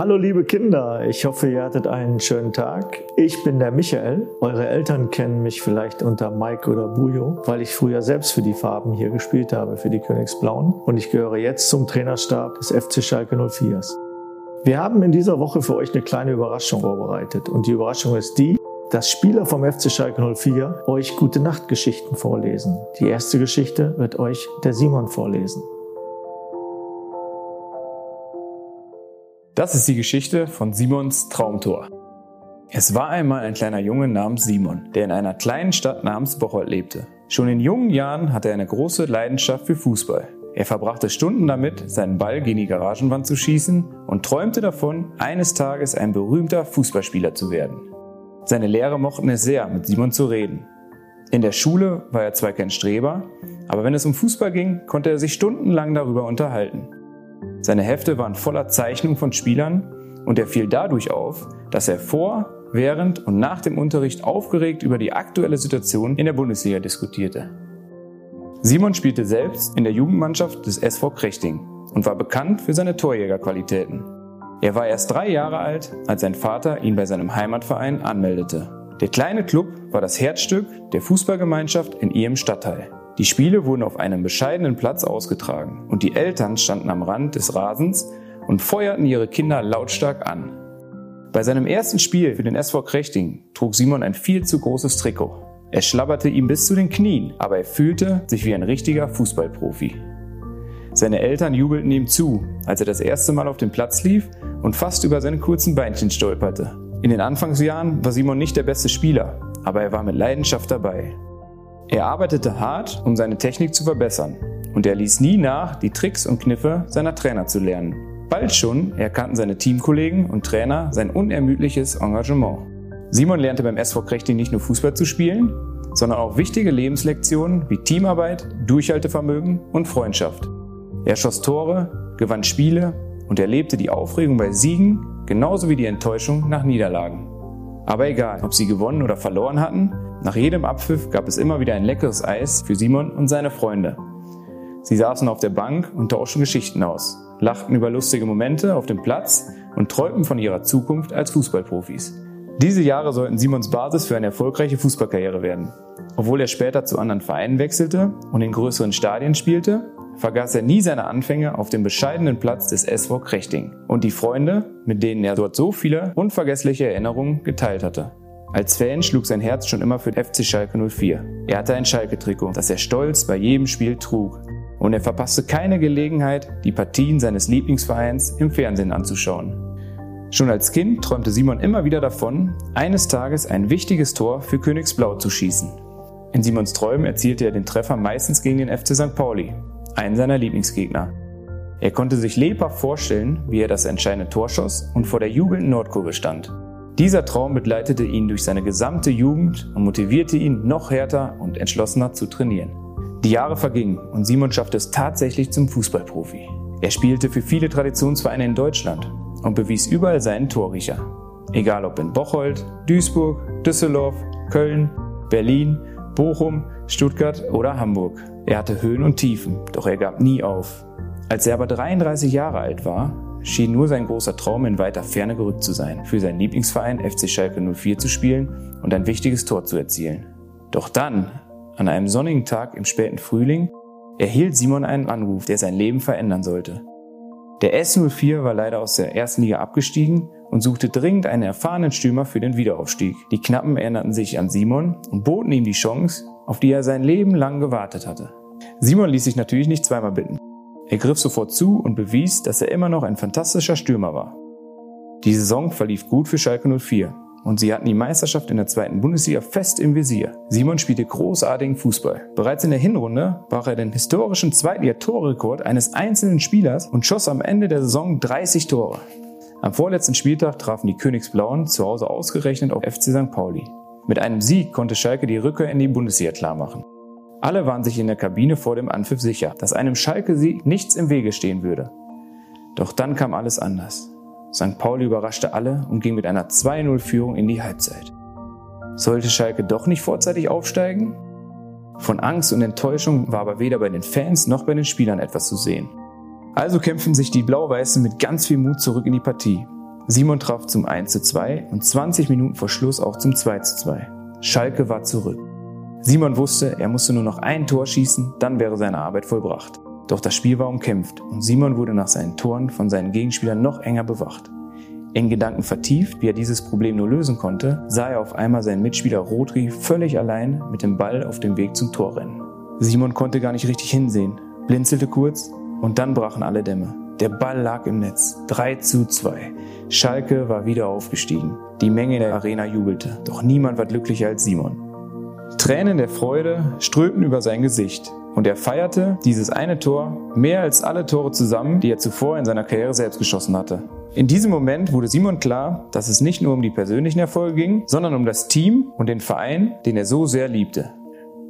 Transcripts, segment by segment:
Hallo liebe Kinder, ich hoffe, ihr hattet einen schönen Tag. Ich bin der Michael. Eure Eltern kennen mich vielleicht unter Mike oder Bujo, weil ich früher selbst für die Farben hier gespielt habe, für die Königsblauen. Und ich gehöre jetzt zum Trainerstab des FC Schalke 04. Wir haben in dieser Woche für euch eine kleine Überraschung vorbereitet. Und die Überraschung ist die, dass Spieler vom FC Schalke 04 euch gute Nachtgeschichten vorlesen. Die erste Geschichte wird euch der Simon vorlesen. Das ist die Geschichte von Simons Traumtor. Es war einmal ein kleiner Junge namens Simon, der in einer kleinen Stadt namens Bocholt lebte. Schon in jungen Jahren hatte er eine große Leidenschaft für Fußball. Er verbrachte Stunden damit, seinen Ball gegen die Garagenwand zu schießen und träumte davon, eines Tages ein berühmter Fußballspieler zu werden. Seine Lehrer mochten es sehr, mit Simon zu reden. In der Schule war er zwar kein Streber, aber wenn es um Fußball ging, konnte er sich stundenlang darüber unterhalten. Seine Hefte waren voller Zeichnungen von Spielern und er fiel dadurch auf, dass er vor, während und nach dem Unterricht aufgeregt über die aktuelle Situation in der Bundesliga diskutierte. Simon spielte selbst in der Jugendmannschaft des SV Krechting und war bekannt für seine Torjägerqualitäten. Er war erst drei Jahre alt, als sein Vater ihn bei seinem Heimatverein anmeldete. Der kleine Club war das Herzstück der Fußballgemeinschaft in ihrem Stadtteil. Die Spiele wurden auf einem bescheidenen Platz ausgetragen und die Eltern standen am Rand des Rasens und feuerten ihre Kinder lautstark an. Bei seinem ersten Spiel für den SV Krechting trug Simon ein viel zu großes Trikot. Es schlabberte ihm bis zu den Knien, aber er fühlte sich wie ein richtiger Fußballprofi. Seine Eltern jubelten ihm zu, als er das erste Mal auf den Platz lief und fast über seine kurzen Beinchen stolperte. In den Anfangsjahren war Simon nicht der beste Spieler, aber er war mit Leidenschaft dabei. Er arbeitete hart, um seine Technik zu verbessern und er ließ nie nach, die Tricks und Kniffe seiner Trainer zu lernen. Bald schon erkannten seine Teamkollegen und Trainer sein unermüdliches Engagement. Simon lernte beim SV Krechting nicht nur Fußball zu spielen, sondern auch wichtige Lebenslektionen wie Teamarbeit, Durchhaltevermögen und Freundschaft. Er schoss Tore, gewann Spiele und erlebte die Aufregung bei Siegen genauso wie die Enttäuschung nach Niederlagen. Aber egal, ob sie gewonnen oder verloren hatten, nach jedem Abpfiff gab es immer wieder ein leckeres Eis für Simon und seine Freunde. Sie saßen auf der Bank und tauschten Geschichten aus, lachten über lustige Momente auf dem Platz und träumten von ihrer Zukunft als Fußballprofis. Diese Jahre sollten Simons Basis für eine erfolgreiche Fußballkarriere werden. Obwohl er später zu anderen Vereinen wechselte und in größeren Stadien spielte, vergaß er nie seine Anfänge auf dem bescheidenen Platz des SV Krechting und die Freunde, mit denen er dort so viele unvergessliche Erinnerungen geteilt hatte. Als Fan schlug sein Herz schon immer für FC Schalke 04. Er hatte ein Schalke-Trikot, das er stolz bei jedem Spiel trug. Und er verpasste keine Gelegenheit, die Partien seines Lieblingsvereins im Fernsehen anzuschauen. Schon als Kind träumte Simon immer wieder davon, eines Tages ein wichtiges Tor für Königsblau zu schießen. In Simons Träumen erzielte er den Treffer meistens gegen den FC St. Pauli, einen seiner Lieblingsgegner. Er konnte sich lebhaft vorstellen, wie er das entscheidende Tor schoss und vor der jubelnden Nordkurve stand. Dieser Traum begleitete ihn durch seine gesamte Jugend und motivierte ihn, noch härter und entschlossener zu trainieren. Die Jahre vergingen und Simon schaffte es tatsächlich zum Fußballprofi. Er spielte für viele Traditionsvereine in Deutschland und bewies überall seinen Torriecher. Egal ob in Bocholt, Duisburg, Düsseldorf, Köln, Berlin, Bochum, Stuttgart oder Hamburg. Er hatte Höhen und Tiefen, doch er gab nie auf. Als er aber 33 Jahre alt war, schien nur sein großer Traum in weiter Ferne gerückt zu sein, für seinen Lieblingsverein FC Schalke 04 zu spielen und ein wichtiges Tor zu erzielen. Doch dann, an einem sonnigen Tag im späten Frühling, erhielt Simon einen Anruf, der sein Leben verändern sollte. Der S04 war leider aus der ersten Liga abgestiegen und suchte dringend einen erfahrenen Stürmer für den Wiederaufstieg. Die Knappen erinnerten sich an Simon und boten ihm die Chance, auf die er sein Leben lang gewartet hatte. Simon ließ sich natürlich nicht zweimal bitten. Er griff sofort zu und bewies, dass er immer noch ein fantastischer Stürmer war. Die Saison verlief gut für Schalke 04 und sie hatten die Meisterschaft in der zweiten Bundesliga fest im Visier. Simon spielte großartigen Fußball. Bereits in der Hinrunde brach er den historischen Zweitliga-Torrekord eines einzelnen Spielers und schoss am Ende der Saison 30 Tore. Am vorletzten Spieltag trafen die Königsblauen zu Hause ausgerechnet auf FC St. Pauli. Mit einem Sieg konnte Schalke die Rückkehr in die Bundesliga klarmachen. Alle waren sich in der Kabine vor dem Anpfiff sicher, dass einem Schalke-Sieg nichts im Wege stehen würde. Doch dann kam alles anders. St. Pauli überraschte alle und ging mit einer 2-0-Führung in die Halbzeit. Sollte Schalke doch nicht vorzeitig aufsteigen? Von Angst und Enttäuschung war aber weder bei den Fans noch bei den Spielern etwas zu sehen. Also kämpfen sich die Blau-Weißen mit ganz viel Mut zurück in die Partie. Simon traf zum 1 zu 2 und 20 Minuten vor Schluss auch zum 2 zu 2. Schalke war zurück. Simon wusste, er musste nur noch ein Tor schießen, dann wäre seine Arbeit vollbracht. Doch das Spiel war umkämpft und Simon wurde nach seinen Toren von seinen Gegenspielern noch enger bewacht. In Gedanken vertieft, wie er dieses Problem nur lösen konnte, sah er auf einmal seinen Mitspieler Rodri völlig allein mit dem Ball auf dem Weg zum Tor rennen. Simon konnte gar nicht richtig hinsehen, blinzelte kurz und dann brachen alle Dämme. Der Ball lag im Netz. 3 zu 2. Schalke war wieder aufgestiegen. Die Menge in der Arena jubelte. Doch niemand war glücklicher als Simon. Tränen der Freude strömten über sein Gesicht. Und er feierte dieses eine Tor mehr als alle Tore zusammen, die er zuvor in seiner Karriere selbst geschossen hatte. In diesem Moment wurde Simon klar, dass es nicht nur um die persönlichen Erfolge ging, sondern um das Team und den Verein, den er so sehr liebte.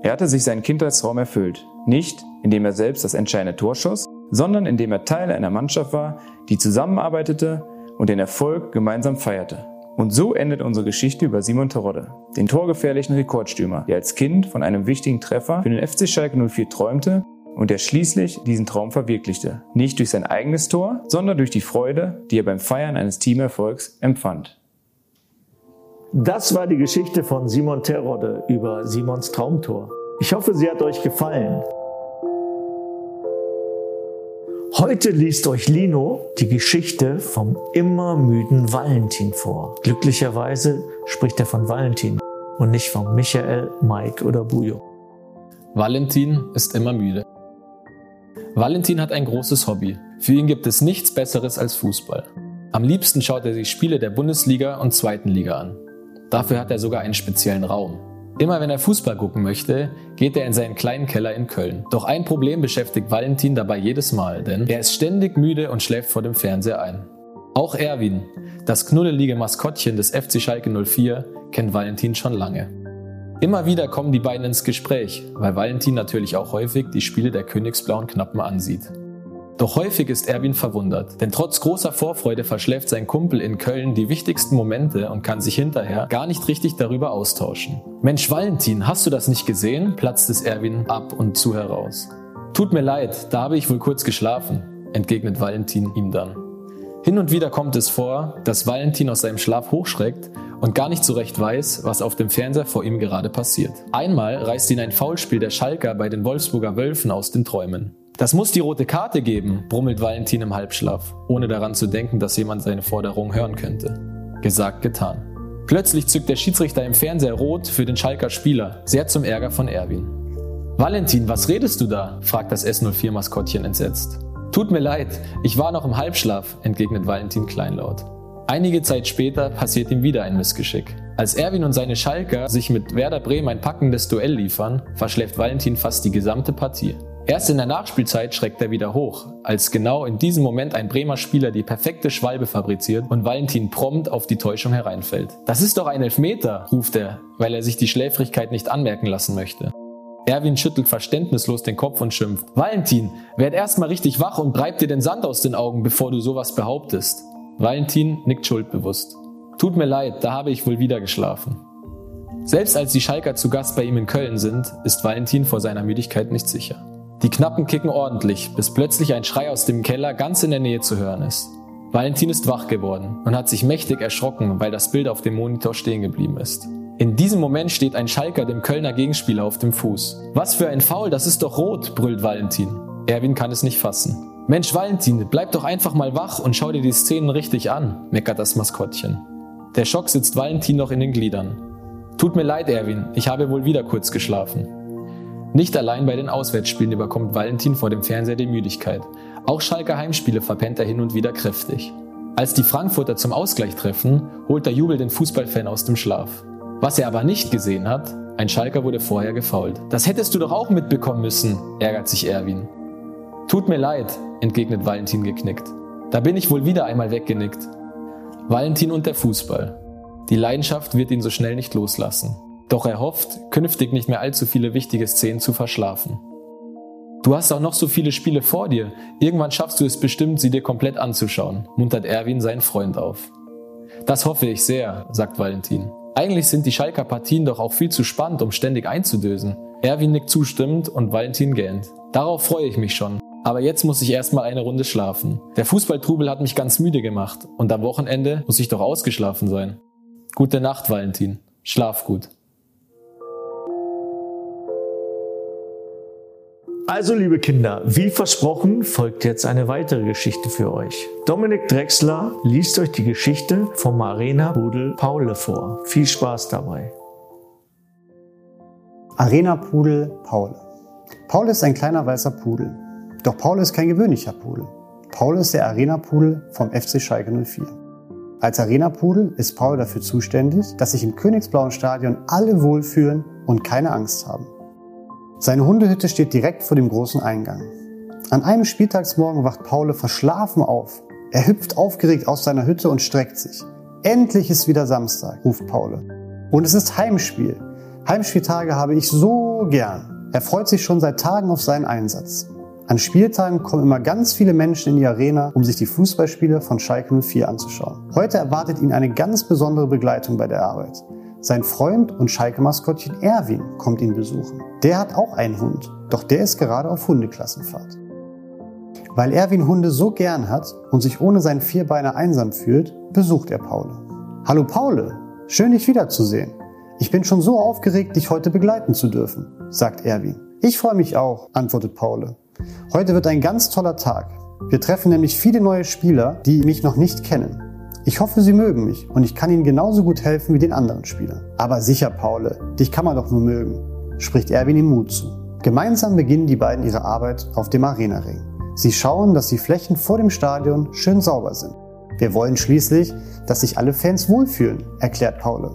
Er hatte sich seinen Kindheitstraum erfüllt. Nicht, indem er selbst das entscheidende Tor schoss, sondern indem er Teil einer Mannschaft war, die zusammenarbeitete und den Erfolg gemeinsam feierte. Und so endet unsere Geschichte über Simon Terodde, den torgefährlichen Rekordstürmer, der als Kind von einem wichtigen Treffer für den FC Schalke 04 träumte und der schließlich diesen Traum verwirklichte. Nicht durch sein eigenes Tor, sondern durch die Freude, die er beim Feiern eines Teamerfolgs empfand. Das war die Geschichte von Simon Terodde über Simons Traumtor. Ich hoffe, sie hat euch gefallen. Heute liest euch Lino die Geschichte vom immer müden Valentin vor. Glücklicherweise spricht er von Valentin und nicht von Michael, Mike oder Bujo. Valentin ist immer müde. Valentin hat ein großes Hobby. Für ihn gibt es nichts Besseres als Fußball. Am liebsten schaut er sich Spiele der Bundesliga und zweiten Liga an. Dafür hat er sogar einen speziellen Raum. Immer wenn er Fußball gucken möchte, geht er in seinen kleinen Keller in Köln. Doch ein Problem beschäftigt Valentin dabei jedes Mal, denn er ist ständig müde und schläft vor dem Fernseher ein. Auch Erwin, das knuddelige Maskottchen des FC Schalke 04, kennt Valentin schon lange. Immer wieder kommen die beiden ins Gespräch, weil Valentin natürlich auch häufig die Spiele der Königsblauen Knappen ansieht. Doch häufig ist Erwin verwundert, denn trotz großer Vorfreude verschläft sein Kumpel in Köln die wichtigsten Momente und kann sich hinterher gar nicht richtig darüber austauschen. Mensch Valentin, hast du das nicht gesehen? platzt es Erwin ab und zu heraus. Tut mir leid, da habe ich wohl kurz geschlafen, entgegnet Valentin ihm dann. Hin und wieder kommt es vor, dass Valentin aus seinem Schlaf hochschreckt und gar nicht so recht weiß, was auf dem Fernseher vor ihm gerade passiert. Einmal reißt ihn ein Foulspiel der Schalker bei den Wolfsburger Wölfen aus den Träumen. Das muss die rote Karte geben, brummelt Valentin im Halbschlaf, ohne daran zu denken, dass jemand seine Forderung hören könnte. Gesagt, getan. Plötzlich zückt der Schiedsrichter im Fernseher rot für den Schalker Spieler, sehr zum Ärger von Erwin. Valentin, was redest du da? fragt das S04-Maskottchen entsetzt. Tut mir leid, ich war noch im Halbschlaf, entgegnet Valentin kleinlaut. Einige Zeit später passiert ihm wieder ein Missgeschick. Als Erwin und seine Schalker sich mit Werder Bremen ein packendes Duell liefern, verschläft Valentin fast die gesamte Partie. Erst in der Nachspielzeit schreckt er wieder hoch, als genau in diesem Moment ein Bremer Spieler die perfekte Schwalbe fabriziert und Valentin prompt auf die Täuschung hereinfällt. Das ist doch ein Elfmeter, ruft er, weil er sich die Schläfrigkeit nicht anmerken lassen möchte. Erwin schüttelt verständnislos den Kopf und schimpft. Valentin, werd erstmal richtig wach und breib dir den Sand aus den Augen, bevor du sowas behauptest. Valentin nickt schuldbewusst. Tut mir leid, da habe ich wohl wieder geschlafen. Selbst als die Schalker zu Gast bei ihm in Köln sind, ist Valentin vor seiner Müdigkeit nicht sicher. Die Knappen kicken ordentlich, bis plötzlich ein Schrei aus dem Keller ganz in der Nähe zu hören ist. Valentin ist wach geworden und hat sich mächtig erschrocken, weil das Bild auf dem Monitor stehen geblieben ist. In diesem Moment steht ein Schalker dem Kölner Gegenspieler auf dem Fuß. Was für ein Foul, das ist doch rot, brüllt Valentin. Erwin kann es nicht fassen. Mensch Valentin, bleib doch einfach mal wach und schau dir die Szenen richtig an, meckert das Maskottchen. Der Schock sitzt Valentin noch in den Gliedern. Tut mir leid, Erwin, ich habe wohl wieder kurz geschlafen. Nicht allein bei den Auswärtsspielen überkommt Valentin vor dem Fernseher die Müdigkeit. Auch Schalke Heimspiele verpennt er hin und wieder kräftig. Als die Frankfurter zum Ausgleich treffen, holt der Jubel den Fußballfan aus dem Schlaf. Was er aber nicht gesehen hat, ein Schalker wurde vorher gefault. Das hättest du doch auch mitbekommen müssen, ärgert sich Erwin. Tut mir leid, entgegnet Valentin geknickt. Da bin ich wohl wieder einmal weggenickt. Valentin und der Fußball. Die Leidenschaft wird ihn so schnell nicht loslassen. Doch er hofft, künftig nicht mehr allzu viele wichtige Szenen zu verschlafen. Du hast auch noch so viele Spiele vor dir. Irgendwann schaffst du es bestimmt, sie dir komplett anzuschauen, muntert Erwin seinen Freund auf. Das hoffe ich sehr, sagt Valentin. Eigentlich sind die Schalker Partien doch auch viel zu spannend, um ständig einzudösen. Erwin nickt zustimmend und Valentin gähnt. Darauf freue ich mich schon. Aber jetzt muss ich erstmal eine Runde schlafen. Der Fußballtrubel hat mich ganz müde gemacht und am Wochenende muss ich doch ausgeschlafen sein. Gute Nacht, Valentin. Schlaf gut. Also, liebe Kinder, wie versprochen, folgt jetzt eine weitere Geschichte für euch. Dominik Drexler liest euch die Geschichte vom Arena-Pudel Paule vor. Viel Spaß dabei. Arena-Pudel Paule. Paul ist ein kleiner weißer Pudel. Doch Paul ist kein gewöhnlicher Pudel. Paul ist der Arena-Pudel vom FC Schalke 04. Als Arena-Pudel ist Paul dafür zuständig, dass sich im Königsblauen Stadion alle wohlfühlen und keine Angst haben. Seine Hundehütte steht direkt vor dem großen Eingang. An einem Spieltagsmorgen wacht Paul verschlafen auf. Er hüpft aufgeregt aus seiner Hütte und streckt sich. Endlich ist wieder Samstag, ruft Paul. Und es ist Heimspiel. Heimspieltage habe ich so gern. Er freut sich schon seit Tagen auf seinen Einsatz. An Spieltagen kommen immer ganz viele Menschen in die Arena, um sich die Fußballspiele von Schalke 04 anzuschauen. Heute erwartet ihn eine ganz besondere Begleitung bei der Arbeit. Sein Freund und Schalke-Maskottchen Erwin kommt ihn besuchen. Der hat auch einen Hund, doch der ist gerade auf Hundeklassenfahrt. Weil Erwin Hunde so gern hat und sich ohne seinen Vierbeiner einsam fühlt, besucht er Paule. Hallo Paule, schön dich wiederzusehen. Ich bin schon so aufgeregt, dich heute begleiten zu dürfen, sagt Erwin. Ich freue mich auch, antwortet Paule. Heute wird ein ganz toller Tag. Wir treffen nämlich viele neue Spieler, die mich noch nicht kennen. Ich hoffe, Sie mögen mich und ich kann Ihnen genauso gut helfen wie den anderen Spielern. Aber sicher, Paule, dich kann man doch nur mögen, spricht Erwin ihm Mut zu. Gemeinsam beginnen die beiden ihre Arbeit auf dem Arenaring. Sie schauen, dass die Flächen vor dem Stadion schön sauber sind. Wir wollen schließlich, dass sich alle Fans wohlfühlen, erklärt Paule.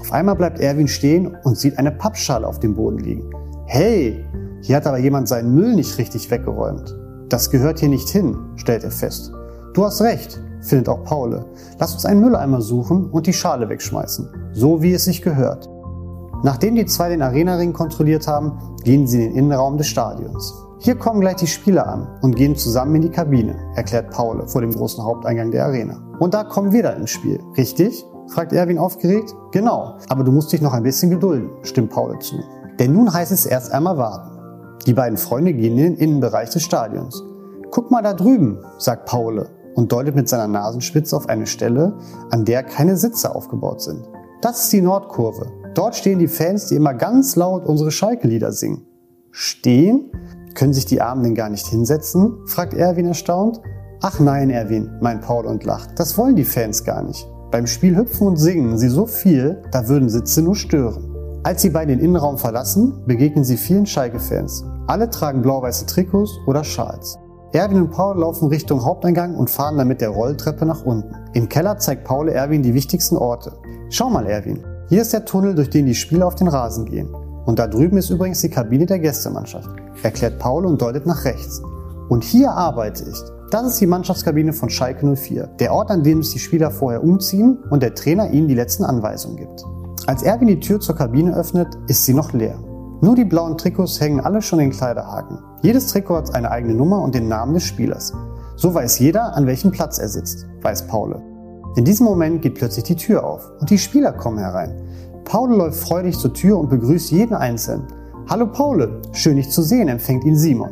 Auf einmal bleibt Erwin stehen und sieht eine Pappschale auf dem Boden liegen. Hey, hier hat aber jemand seinen Müll nicht richtig weggeräumt. Das gehört hier nicht hin, stellt er fest. Du hast recht, findet auch Paule. Lass uns einen Mülleimer suchen und die Schale wegschmeißen. So wie es sich gehört. Nachdem die zwei den Arenaring kontrolliert haben, gehen sie in den Innenraum des Stadions. Hier kommen gleich die Spieler an und gehen zusammen in die Kabine, erklärt Paule vor dem großen Haupteingang der Arena. Und da kommen wir dann ins Spiel, richtig? fragt Erwin aufgeregt. Genau, aber du musst dich noch ein bisschen gedulden, stimmt Paule zu. Denn nun heißt es erst einmal warten. Die beiden Freunde gehen in den Innenbereich des Stadions. Guck mal da drüben, sagt Paule und deutet mit seiner Nasenspitze auf eine Stelle, an der keine Sitze aufgebaut sind. Das ist die Nordkurve. Dort stehen die Fans, die immer ganz laut unsere Schalke-Lieder singen. Stehen? Können sich die Armen denn gar nicht hinsetzen? fragt Erwin erstaunt. Ach nein, Erwin, meint Paul und lacht. Das wollen die Fans gar nicht. Beim Spiel hüpfen und singen sie so viel, da würden Sitze nur stören. Als sie beide den Innenraum verlassen, begegnen sie vielen Schalke-Fans. Alle tragen blau-weiße Trikots oder Schals. Erwin und Paul laufen Richtung Haupteingang und fahren dann mit der Rolltreppe nach unten. Im Keller zeigt Paul Erwin die wichtigsten Orte. Schau mal, Erwin. Hier ist der Tunnel, durch den die Spieler auf den Rasen gehen. Und da drüben ist übrigens die Kabine der Gästemannschaft, erklärt Paul und deutet nach rechts. Und hier arbeite ich. Das ist die Mannschaftskabine von Schalke 04, der Ort, an dem sich die Spieler vorher umziehen und der Trainer ihnen die letzten Anweisungen gibt. Als Erwin die Tür zur Kabine öffnet, ist sie noch leer. Nur die blauen Trikots hängen alle schon in Kleiderhaken. Jedes Trikot hat eine eigene Nummer und den Namen des Spielers. So weiß jeder, an welchem Platz er sitzt, weiß Paul. In diesem Moment geht plötzlich die Tür auf und die Spieler kommen herein. Paul läuft freudig zur Tür und begrüßt jeden Einzelnen. Hallo Paul, schön dich zu sehen, empfängt ihn Simon.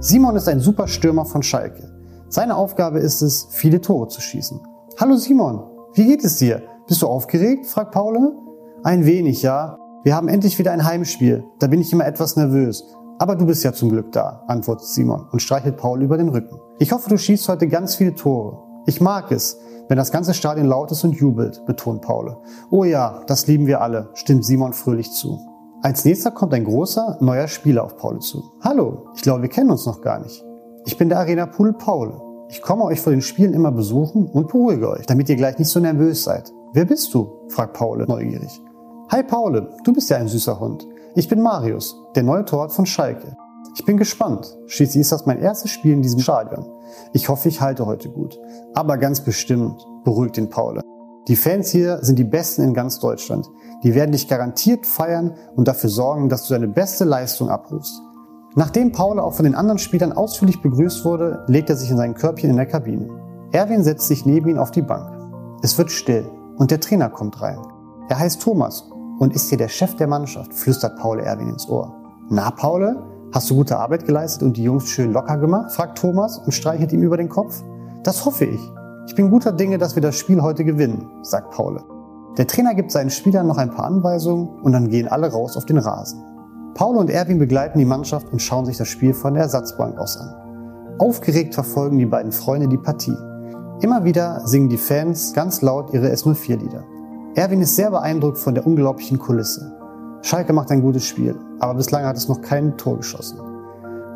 Simon ist ein super Stürmer von Schalke. Seine Aufgabe ist es, viele Tore zu schießen. Hallo Simon, wie geht es dir? Bist du aufgeregt? fragt Paul. Ein wenig, ja. Wir haben endlich wieder ein Heimspiel. Da bin ich immer etwas nervös. Aber du bist ja zum Glück da, antwortet Simon und streichelt Paul über den Rücken. Ich hoffe, du schießt heute ganz viele Tore. Ich mag es, wenn das ganze Stadion laut ist und jubelt, betont Paul. Oh ja, das lieben wir alle, stimmt Simon fröhlich zu. Als nächster kommt ein großer, neuer Spieler auf Paul zu. Hallo, ich glaube, wir kennen uns noch gar nicht. Ich bin der Arena Pool Paul. Ich komme euch vor den Spielen immer besuchen und beruhige euch, damit ihr gleich nicht so nervös seid. Wer bist du? fragt Paul neugierig. Hi Paul, du bist ja ein süßer Hund. Ich bin Marius, der neue Torwart von Schalke. Ich bin gespannt. Schließlich ist das mein erstes Spiel in diesem Stadion. Ich hoffe, ich halte heute gut. Aber ganz bestimmt, beruhigt ihn Paul. Die Fans hier sind die besten in ganz Deutschland. Die werden dich garantiert feiern und dafür sorgen, dass du deine beste Leistung abrufst. Nachdem Paul auch von den anderen Spielern ausführlich begrüßt wurde, legt er sich in sein Körbchen in der Kabine. Erwin setzt sich neben ihn auf die Bank. Es wird still und der Trainer kommt rein. Er heißt Thomas und ist hier der Chef der Mannschaft, flüstert Paul Erwin ins Ohr. Na, Paul, Hast du gute Arbeit geleistet und die Jungs schön locker gemacht? fragt Thomas und streichelt ihm über den Kopf. Das hoffe ich. Ich bin guter Dinge, dass wir das Spiel heute gewinnen, sagt Paul. Der Trainer gibt seinen Spielern noch ein paar Anweisungen und dann gehen alle raus auf den Rasen. Paul und Erwin begleiten die Mannschaft und schauen sich das Spiel von der Ersatzbank aus an. Aufgeregt verfolgen die beiden Freunde die Partie. Immer wieder singen die Fans ganz laut ihre S04-Lieder. Erwin ist sehr beeindruckt von der unglaublichen Kulisse. Schalke macht ein gutes Spiel, aber bislang hat es noch kein Tor geschossen.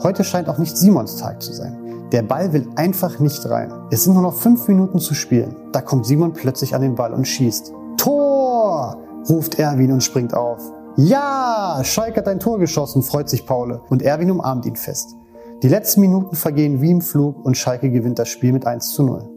Heute scheint auch nicht Simons Tag zu sein. Der Ball will einfach nicht rein. Es sind nur noch fünf Minuten zu spielen. Da kommt Simon plötzlich an den Ball und schießt. Tor! ruft Erwin und springt auf. Ja, Schalke hat ein Tor geschossen, freut sich Paul und Erwin umarmt ihn fest. Die letzten Minuten vergehen wie im Flug und Schalke gewinnt das Spiel mit 1 zu 0.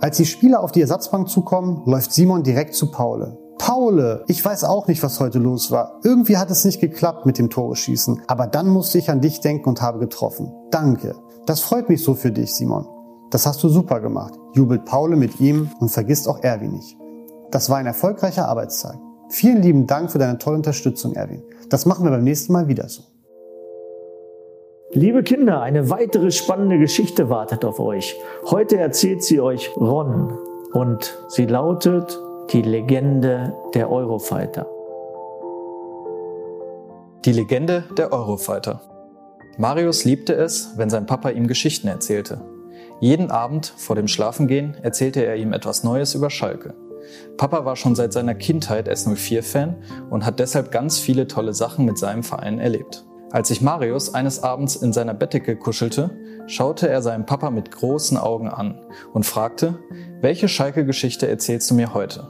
Als die Spieler auf die Ersatzbank zukommen, läuft Simon direkt zu Paul. Paul, ich weiß auch nicht, was heute los war. Irgendwie hat es nicht geklappt mit dem Tore schießen, aber dann musste ich an dich denken und habe getroffen. Danke. Das freut mich so für dich, Simon. Das hast du super gemacht, jubelt Paul mit ihm und vergisst auch Erwin nicht. Das war ein erfolgreicher Arbeitstag. Vielen lieben Dank für deine tolle Unterstützung, Erwin. Das machen wir beim nächsten Mal wieder so. Liebe Kinder, eine weitere spannende Geschichte wartet auf euch. Heute erzählt sie euch Ron und sie lautet die Legende der Eurofighter. Die Legende der Eurofighter. Marius liebte es, wenn sein Papa ihm Geschichten erzählte. Jeden Abend vor dem Schlafengehen erzählte er ihm etwas Neues über Schalke. Papa war schon seit seiner Kindheit S04-Fan und hat deshalb ganz viele tolle Sachen mit seinem Verein erlebt. Als sich Marius eines Abends in seiner Bettdecke kuschelte, schaute er seinen Papa mit großen Augen an und fragte, welche Schalke-Geschichte erzählst du mir heute?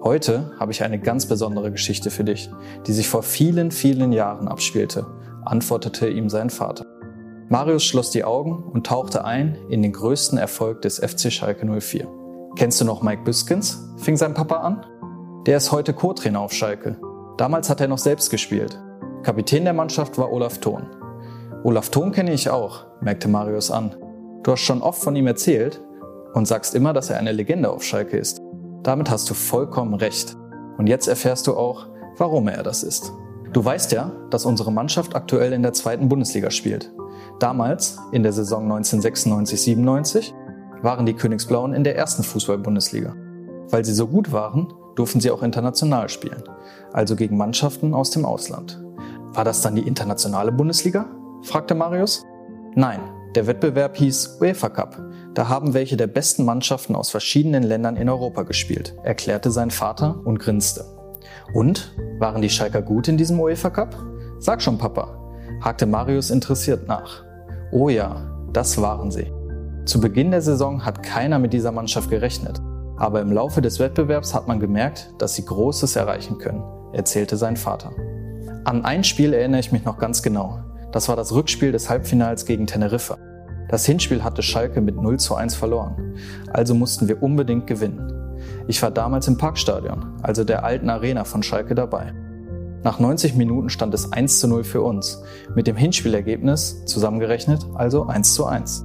Heute habe ich eine ganz besondere Geschichte für dich, die sich vor vielen, vielen Jahren abspielte, antwortete ihm sein Vater. Marius schloss die Augen und tauchte ein in den größten Erfolg des FC Schalke 04. Kennst du noch Mike Büskens? fing sein Papa an. Der ist heute Co-Trainer auf Schalke. Damals hat er noch selbst gespielt. Kapitän der Mannschaft war Olaf Thon. Olaf Thon kenne ich auch, merkte Marius an. Du hast schon oft von ihm erzählt und sagst immer, dass er eine Legende auf Schalke ist. Damit hast du vollkommen recht. Und jetzt erfährst du auch, warum er das ist. Du weißt ja, dass unsere Mannschaft aktuell in der zweiten Bundesliga spielt. Damals, in der Saison 1996-97, waren die Königsblauen in der ersten Fußball-Bundesliga. Weil sie so gut waren, durften sie auch international spielen, also gegen Mannschaften aus dem Ausland. War das dann die internationale Bundesliga? fragte Marius. Nein, der Wettbewerb hieß UEFA Cup. Da haben welche der besten Mannschaften aus verschiedenen Ländern in Europa gespielt, erklärte sein Vater und grinste. Und? Waren die Schalker gut in diesem UEFA Cup? Sag schon, Papa, hakte Marius interessiert nach. Oh ja, das waren sie. Zu Beginn der Saison hat keiner mit dieser Mannschaft gerechnet. Aber im Laufe des Wettbewerbs hat man gemerkt, dass sie Großes erreichen können, erzählte sein Vater. An ein Spiel erinnere ich mich noch ganz genau. Das war das Rückspiel des Halbfinals gegen Teneriffa. Das Hinspiel hatte Schalke mit 0 zu 1 verloren. Also mussten wir unbedingt gewinnen. Ich war damals im Parkstadion, also der alten Arena von Schalke dabei. Nach 90 Minuten stand es 1 zu 0 für uns, mit dem Hinspielergebnis zusammengerechnet also 1 zu 1.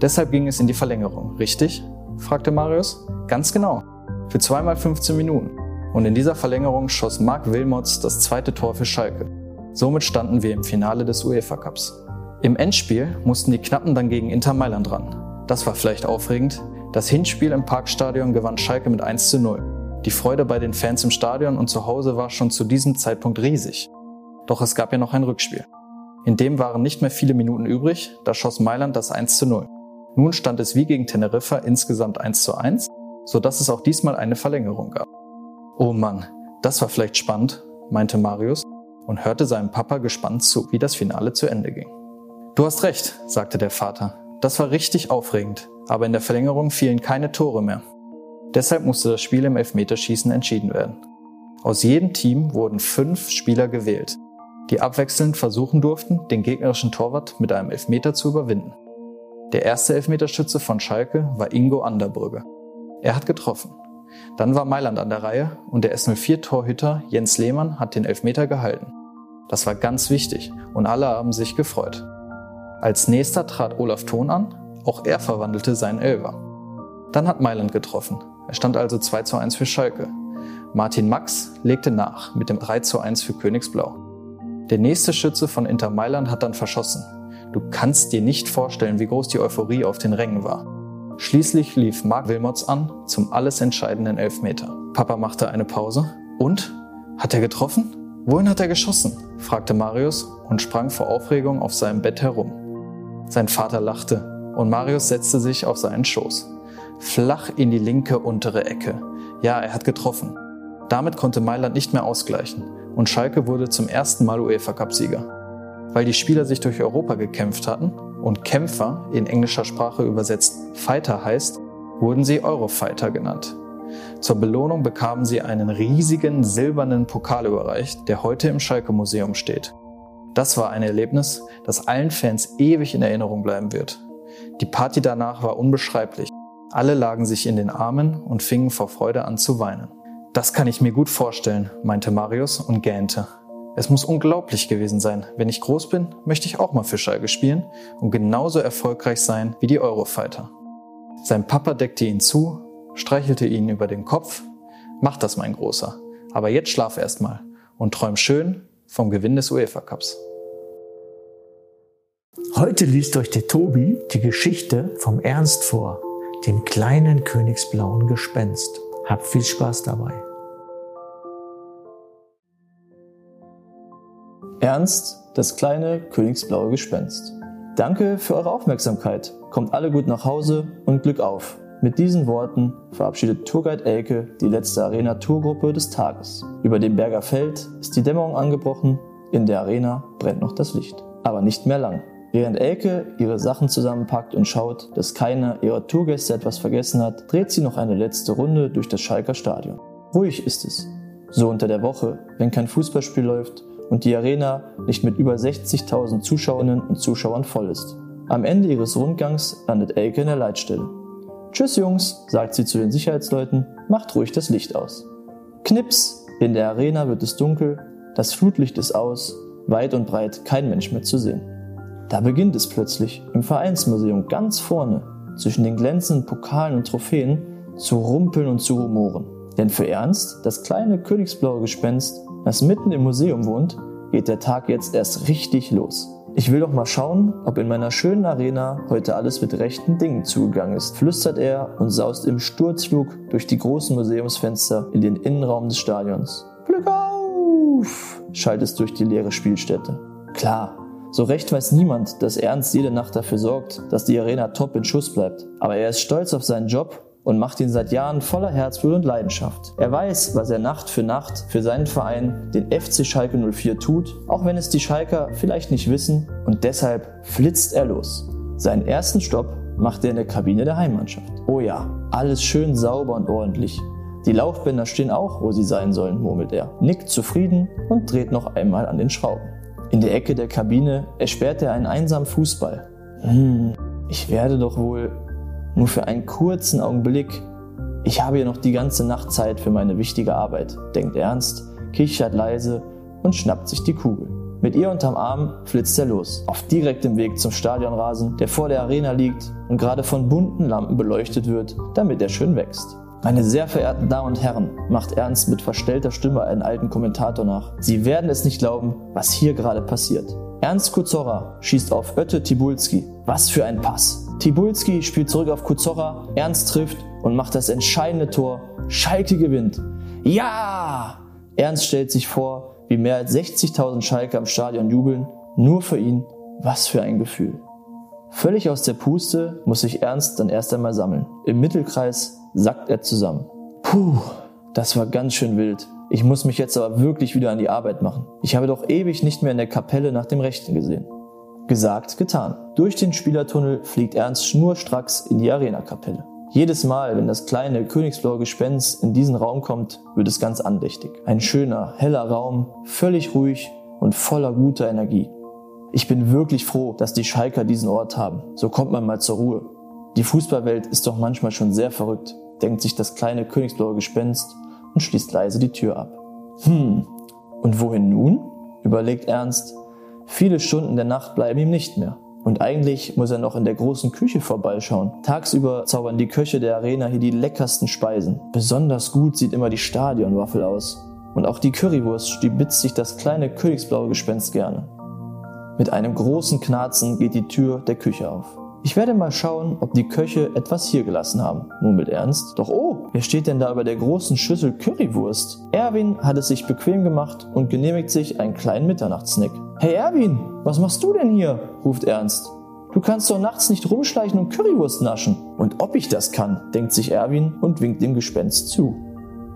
Deshalb ging es in die Verlängerung, richtig? fragte Marius. Ganz genau. Für zweimal 15 Minuten. Und in dieser Verlängerung schoss Marc Wilmots das zweite Tor für Schalke. Somit standen wir im Finale des UEFA Cups. Im Endspiel mussten die Knappen dann gegen Inter Mailand ran. Das war vielleicht aufregend. Das Hinspiel im Parkstadion gewann Schalke mit 1 zu 0. Die Freude bei den Fans im Stadion und zu Hause war schon zu diesem Zeitpunkt riesig. Doch es gab ja noch ein Rückspiel. In dem waren nicht mehr viele Minuten übrig, da schoss Mailand das 1 zu 0. Nun stand es wie gegen Teneriffa insgesamt 1 zu 1, sodass es auch diesmal eine Verlängerung gab. Oh Mann, das war vielleicht spannend, meinte Marius und hörte seinem Papa gespannt zu, wie das Finale zu Ende ging. Du hast recht, sagte der Vater. Das war richtig aufregend, aber in der Verlängerung fielen keine Tore mehr. Deshalb musste das Spiel im Elfmeterschießen entschieden werden. Aus jedem Team wurden fünf Spieler gewählt, die abwechselnd versuchen durften, den gegnerischen Torwart mit einem Elfmeter zu überwinden. Der erste Elfmeterschütze von Schalke war Ingo Anderbrügge. Er hat getroffen. Dann war Mailand an der Reihe und der S04-Torhüter Jens Lehmann hat den Elfmeter gehalten. Das war ganz wichtig und alle haben sich gefreut. Als nächster trat Olaf Thon an, auch er verwandelte seinen Elfer. Dann hat Mailand getroffen. Er stand also 2 zu 1 für Schalke. Martin Max legte nach mit dem 3 zu 1 für Königsblau. Der nächste Schütze von Inter Mailand hat dann verschossen. Du kannst dir nicht vorstellen, wie groß die Euphorie auf den Rängen war. Schließlich lief Mark Wilmots an zum alles entscheidenden Elfmeter. Papa machte eine Pause. Und? Hat er getroffen? Wohin hat er geschossen? fragte Marius und sprang vor Aufregung auf seinem Bett herum. Sein Vater lachte und Marius setzte sich auf seinen Schoß. Flach in die linke untere Ecke. Ja, er hat getroffen. Damit konnte Mailand nicht mehr ausgleichen und Schalke wurde zum ersten Mal UEFA-Cup-Sieger. Weil die Spieler sich durch Europa gekämpft hatten und Kämpfer in englischer Sprache übersetzt Fighter heißt, wurden sie Eurofighter genannt. Zur Belohnung bekamen sie einen riesigen silbernen Pokal überreicht, der heute im Schalke Museum steht. Das war ein Erlebnis, das allen Fans ewig in Erinnerung bleiben wird. Die Party danach war unbeschreiblich. Alle lagen sich in den Armen und fingen vor Freude an zu weinen. Das kann ich mir gut vorstellen, meinte Marius und gähnte. Es muss unglaublich gewesen sein. Wenn ich groß bin, möchte ich auch mal für Schalke spielen und genauso erfolgreich sein wie die Eurofighter. Sein Papa deckte ihn zu, streichelte ihn über den Kopf. Mach das, mein Großer. Aber jetzt schlaf erst mal und träum schön vom Gewinn des UEFA Cups. Heute liest euch der Tobi die Geschichte vom Ernst vor, dem kleinen königsblauen Gespenst. Habt viel Spaß dabei. Ernst, das kleine königsblaue Gespenst. Danke für eure Aufmerksamkeit. Kommt alle gut nach Hause und Glück auf. Mit diesen Worten verabschiedet Tourguide Elke die letzte Arena-Tourgruppe des Tages. Über dem Berger Feld ist die Dämmerung angebrochen, in der Arena brennt noch das Licht. Aber nicht mehr lang. Während Elke ihre Sachen zusammenpackt und schaut, dass keiner ihrer Tourgäste etwas vergessen hat, dreht sie noch eine letzte Runde durch das Schalker Stadion. Ruhig ist es. So unter der Woche, wenn kein Fußballspiel läuft und die Arena nicht mit über 60.000 Zuschauerinnen und Zuschauern voll ist. Am Ende ihres Rundgangs landet Elke in der Leitstelle. Tschüss Jungs, sagt sie zu den Sicherheitsleuten, macht ruhig das Licht aus. Knips, in der Arena wird es dunkel, das Flutlicht ist aus, weit und breit kein Mensch mehr zu sehen. Da beginnt es plötzlich, im Vereinsmuseum ganz vorne, zwischen den glänzenden Pokalen und Trophäen, zu rumpeln und zu rumoren. Denn für Ernst, das kleine königsblaue Gespenst, das mitten im Museum wohnt, geht der Tag jetzt erst richtig los. Ich will doch mal schauen, ob in meiner schönen Arena heute alles mit rechten Dingen zugegangen ist, flüstert er und saust im Sturzflug durch die großen Museumsfenster in den Innenraum des Stadions. Glück auf! schallt es durch die leere Spielstätte. Klar, so recht weiß niemand, dass Ernst jede Nacht dafür sorgt, dass die Arena top in Schuss bleibt. Aber er ist stolz auf seinen Job und macht ihn seit Jahren voller Herzblut und Leidenschaft. Er weiß, was er Nacht für Nacht für seinen Verein, den FC Schalke 04, tut, auch wenn es die Schalker vielleicht nicht wissen und deshalb flitzt er los. Seinen ersten Stopp macht er in der Kabine der Heimmannschaft. Oh ja, alles schön sauber und ordentlich. Die Laufbänder stehen auch, wo sie sein sollen, murmelt er, nickt zufrieden und dreht noch einmal an den Schrauben. In der Ecke der Kabine ersperrt er einen einsamen Fußball. Hm, ich werde doch wohl nur für einen kurzen Augenblick. Ich habe ja noch die ganze Nacht Zeit für meine wichtige Arbeit, denkt Ernst, kichert leise und schnappt sich die Kugel. Mit ihr unterm Arm flitzt er los, auf direktem Weg zum Stadionrasen, der vor der Arena liegt und gerade von bunten Lampen beleuchtet wird, damit er schön wächst. Meine sehr verehrten Damen und Herren, macht Ernst mit verstellter Stimme einen alten Kommentator nach. Sie werden es nicht glauben, was hier gerade passiert. Ernst Kuzorra schießt auf Ötte Tibulski. Was für ein Pass. Tibulski spielt zurück auf Kuzorra, Ernst trifft und macht das entscheidende Tor. Schalke gewinnt. Ja! Ernst stellt sich vor, wie mehr als 60.000 Schalke am Stadion jubeln. Nur für ihn. Was für ein Gefühl. Völlig aus der Puste muss sich Ernst dann erst einmal sammeln. Im Mittelkreis sackt er zusammen. Puh, das war ganz schön wild. Ich muss mich jetzt aber wirklich wieder an die Arbeit machen. Ich habe doch ewig nicht mehr in der Kapelle nach dem Rechten gesehen. Gesagt, getan. Durch den Spielertunnel fliegt Ernst schnurstracks in die Arena-Kapelle. Jedes Mal, wenn das kleine königsblaue Gespenst in diesen Raum kommt, wird es ganz andächtig. Ein schöner, heller Raum, völlig ruhig und voller guter Energie. Ich bin wirklich froh, dass die Schalker diesen Ort haben. So kommt man mal zur Ruhe. Die Fußballwelt ist doch manchmal schon sehr verrückt, denkt sich das kleine königsblaue Gespenst und schließt leise die Tür ab. Hm, und wohin nun? überlegt Ernst. Viele Stunden der Nacht bleiben ihm nicht mehr. Und eigentlich muss er noch in der großen Küche vorbeischauen. Tagsüber zaubern die Köche der Arena hier die leckersten Speisen. Besonders gut sieht immer die Stadionwaffel aus. Und auch die Currywurst stibitzt sich das kleine königsblaue Gespenst gerne. Mit einem großen Knarzen geht die Tür der Küche auf. Ich werde mal schauen, ob die Köche etwas hier gelassen haben, murmelt Ernst. Doch oh, wer steht denn da über der großen Schüssel Currywurst? Erwin hat es sich bequem gemacht und genehmigt sich einen kleinen Mitternachtssnack. Hey Erwin, was machst du denn hier? ruft Ernst. Du kannst doch nachts nicht rumschleichen und Currywurst naschen. Und ob ich das kann, denkt sich Erwin und winkt dem Gespenst zu.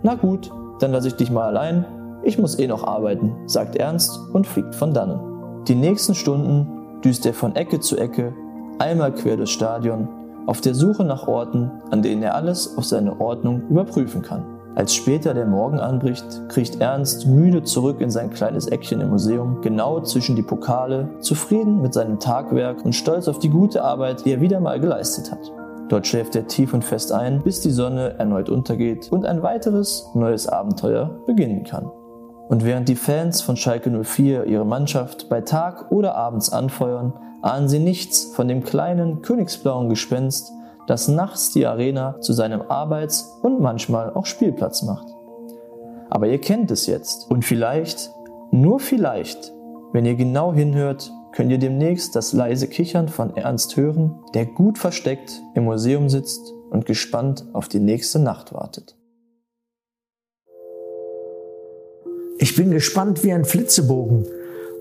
Na gut, dann lasse ich dich mal allein. Ich muss eh noch arbeiten, sagt Ernst und fliegt von dannen. Die nächsten Stunden düst er von Ecke zu Ecke, einmal quer durchs Stadion, auf der Suche nach Orten, an denen er alles auf seine Ordnung überprüfen kann. Als später der Morgen anbricht, kriecht Ernst müde zurück in sein kleines Eckchen im Museum, genau zwischen die Pokale, zufrieden mit seinem Tagwerk und stolz auf die gute Arbeit, die er wieder mal geleistet hat. Dort schläft er tief und fest ein, bis die Sonne erneut untergeht und ein weiteres neues Abenteuer beginnen kann. Und während die Fans von Schalke 04 ihre Mannschaft bei Tag oder abends anfeuern, ahnen sie nichts von dem kleinen königsblauen Gespenst, das nachts die Arena zu seinem Arbeits- und manchmal auch Spielplatz macht. Aber ihr kennt es jetzt. Und vielleicht, nur vielleicht, wenn ihr genau hinhört, könnt ihr demnächst das leise Kichern von Ernst hören, der gut versteckt im Museum sitzt und gespannt auf die nächste Nacht wartet. Ich bin gespannt wie ein Flitzebogen,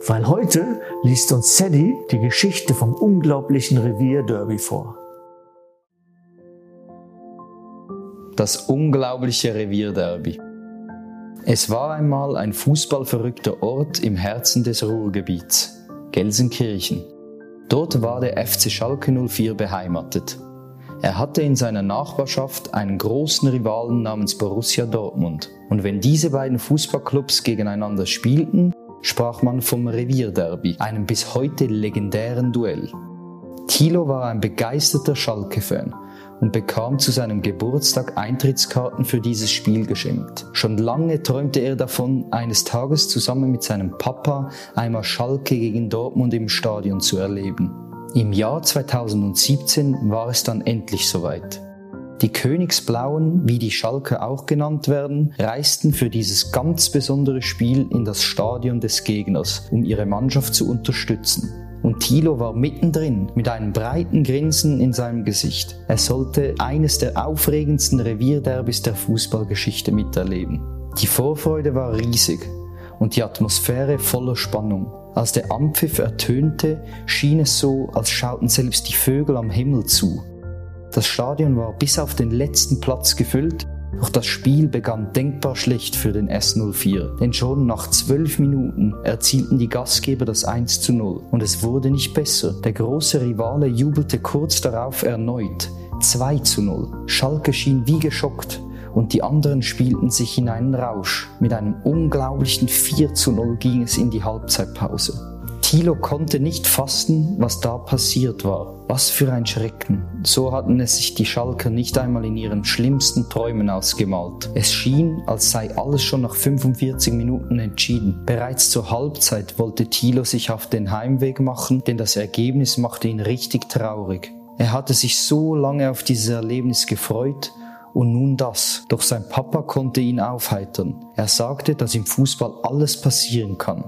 weil heute liest uns Sadie die Geschichte vom unglaublichen Revierderby vor. Das unglaubliche Revierderby. Es war einmal ein fußballverrückter Ort im Herzen des Ruhrgebiets, Gelsenkirchen. Dort war der FC Schalke 04 beheimatet. Er hatte in seiner Nachbarschaft einen großen Rivalen namens Borussia Dortmund. Und wenn diese beiden Fußballclubs gegeneinander spielten, sprach man vom Revierderby, einem bis heute legendären Duell. Thilo war ein begeisterter Schalke-Fan und bekam zu seinem Geburtstag Eintrittskarten für dieses Spiel geschenkt. Schon lange träumte er davon, eines Tages zusammen mit seinem Papa einmal Schalke gegen Dortmund im Stadion zu erleben. Im Jahr 2017 war es dann endlich soweit. Die Königsblauen, wie die Schalke auch genannt werden, reisten für dieses ganz besondere Spiel in das Stadion des Gegners, um ihre Mannschaft zu unterstützen. Und Thilo war mittendrin mit einem breiten Grinsen in seinem Gesicht. Er sollte eines der aufregendsten Revierderbys der Fußballgeschichte miterleben. Die Vorfreude war riesig und die Atmosphäre voller Spannung. Als der Ampfiff ertönte, schien es so, als schauten selbst die Vögel am Himmel zu. Das Stadion war bis auf den letzten Platz gefüllt doch das Spiel begann denkbar schlecht für den S04, denn schon nach zwölf Minuten erzielten die Gastgeber das 1 zu 0 und es wurde nicht besser. Der große Rivale jubelte kurz darauf erneut 2 zu 0. Schalke schien wie geschockt und die anderen spielten sich in einen Rausch. Mit einem unglaublichen 4 zu 0 ging es in die Halbzeitpause. Thilo konnte nicht fassen, was da passiert war. Was für ein Schrecken. So hatten es sich die Schalker nicht einmal in ihren schlimmsten Träumen ausgemalt. Es schien, als sei alles schon nach 45 Minuten entschieden. Bereits zur Halbzeit wollte Thilo sich auf den Heimweg machen, denn das Ergebnis machte ihn richtig traurig. Er hatte sich so lange auf dieses Erlebnis gefreut und nun das. Doch sein Papa konnte ihn aufheitern. Er sagte, dass im Fußball alles passieren kann.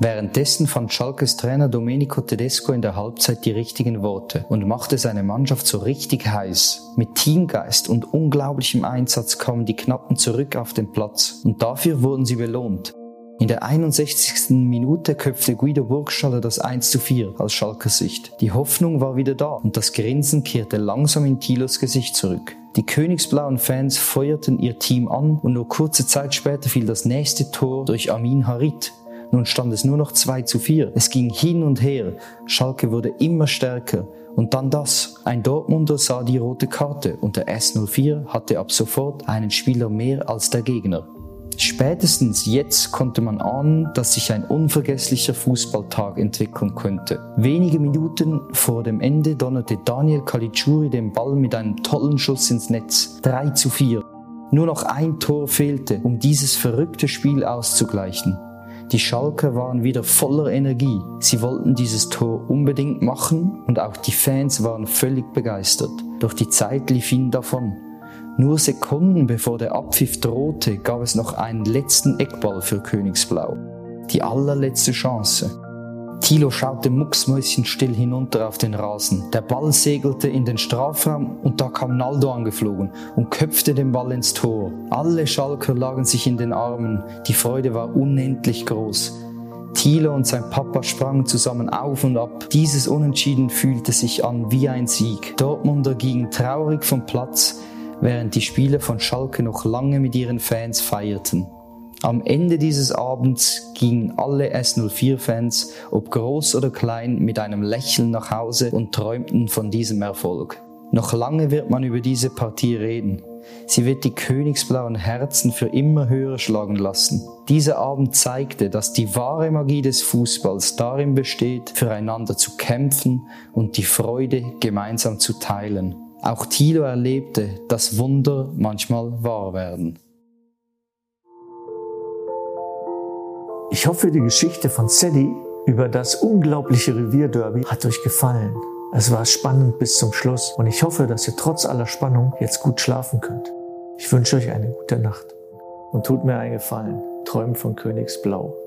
Währenddessen fand Schalkes Trainer Domenico Tedesco in der Halbzeit die richtigen Worte und machte seine Mannschaft so richtig heiß. Mit Teamgeist und unglaublichem Einsatz kamen die Knappen zurück auf den Platz und dafür wurden sie belohnt. In der 61. Minute köpfte Guido Burgstaller das 1 zu 4 aus Schalkers Sicht. Die Hoffnung war wieder da und das Grinsen kehrte langsam in Thilos Gesicht zurück. Die königsblauen Fans feuerten ihr Team an und nur kurze Zeit später fiel das nächste Tor durch Amin Harit, nun stand es nur noch 2 zu 4. Es ging hin und her. Schalke wurde immer stärker. Und dann das. Ein Dortmunder sah die rote Karte und der S04 hatte ab sofort einen Spieler mehr als der Gegner. Spätestens jetzt konnte man ahnen, dass sich ein unvergesslicher Fußballtag entwickeln könnte. Wenige Minuten vor dem Ende donnerte Daniel Caligiuri den Ball mit einem tollen Schuss ins Netz. 3 zu 4. Nur noch ein Tor fehlte, um dieses verrückte Spiel auszugleichen. Die Schalker waren wieder voller Energie. Sie wollten dieses Tor unbedingt machen und auch die Fans waren völlig begeistert. Doch die Zeit lief ihnen davon. Nur Sekunden bevor der Abpfiff drohte, gab es noch einen letzten Eckball für Königsblau. Die allerletzte Chance. Thilo schaute mucksmäuschenstill hinunter auf den Rasen. Der Ball segelte in den Strafraum und da kam Naldo angeflogen und köpfte den Ball ins Tor. Alle Schalker lagen sich in den Armen. Die Freude war unendlich groß. Thilo und sein Papa sprangen zusammen auf und ab. Dieses Unentschieden fühlte sich an wie ein Sieg. Dortmunder gingen traurig vom Platz, während die Spieler von Schalke noch lange mit ihren Fans feierten. Am Ende dieses Abends gingen alle S04-Fans, ob groß oder klein, mit einem Lächeln nach Hause und träumten von diesem Erfolg. Noch lange wird man über diese Partie reden. Sie wird die königsblauen Herzen für immer höher schlagen lassen. Dieser Abend zeigte, dass die wahre Magie des Fußballs darin besteht, füreinander zu kämpfen und die Freude gemeinsam zu teilen. Auch Thilo erlebte, dass Wunder manchmal wahr werden. Ich hoffe, die Geschichte von Sally über das unglaubliche Revierderby hat euch gefallen. Es war spannend bis zum Schluss und ich hoffe, dass ihr trotz aller Spannung jetzt gut schlafen könnt. Ich wünsche euch eine gute Nacht und tut mir einen Gefallen. Träumt von Königsblau.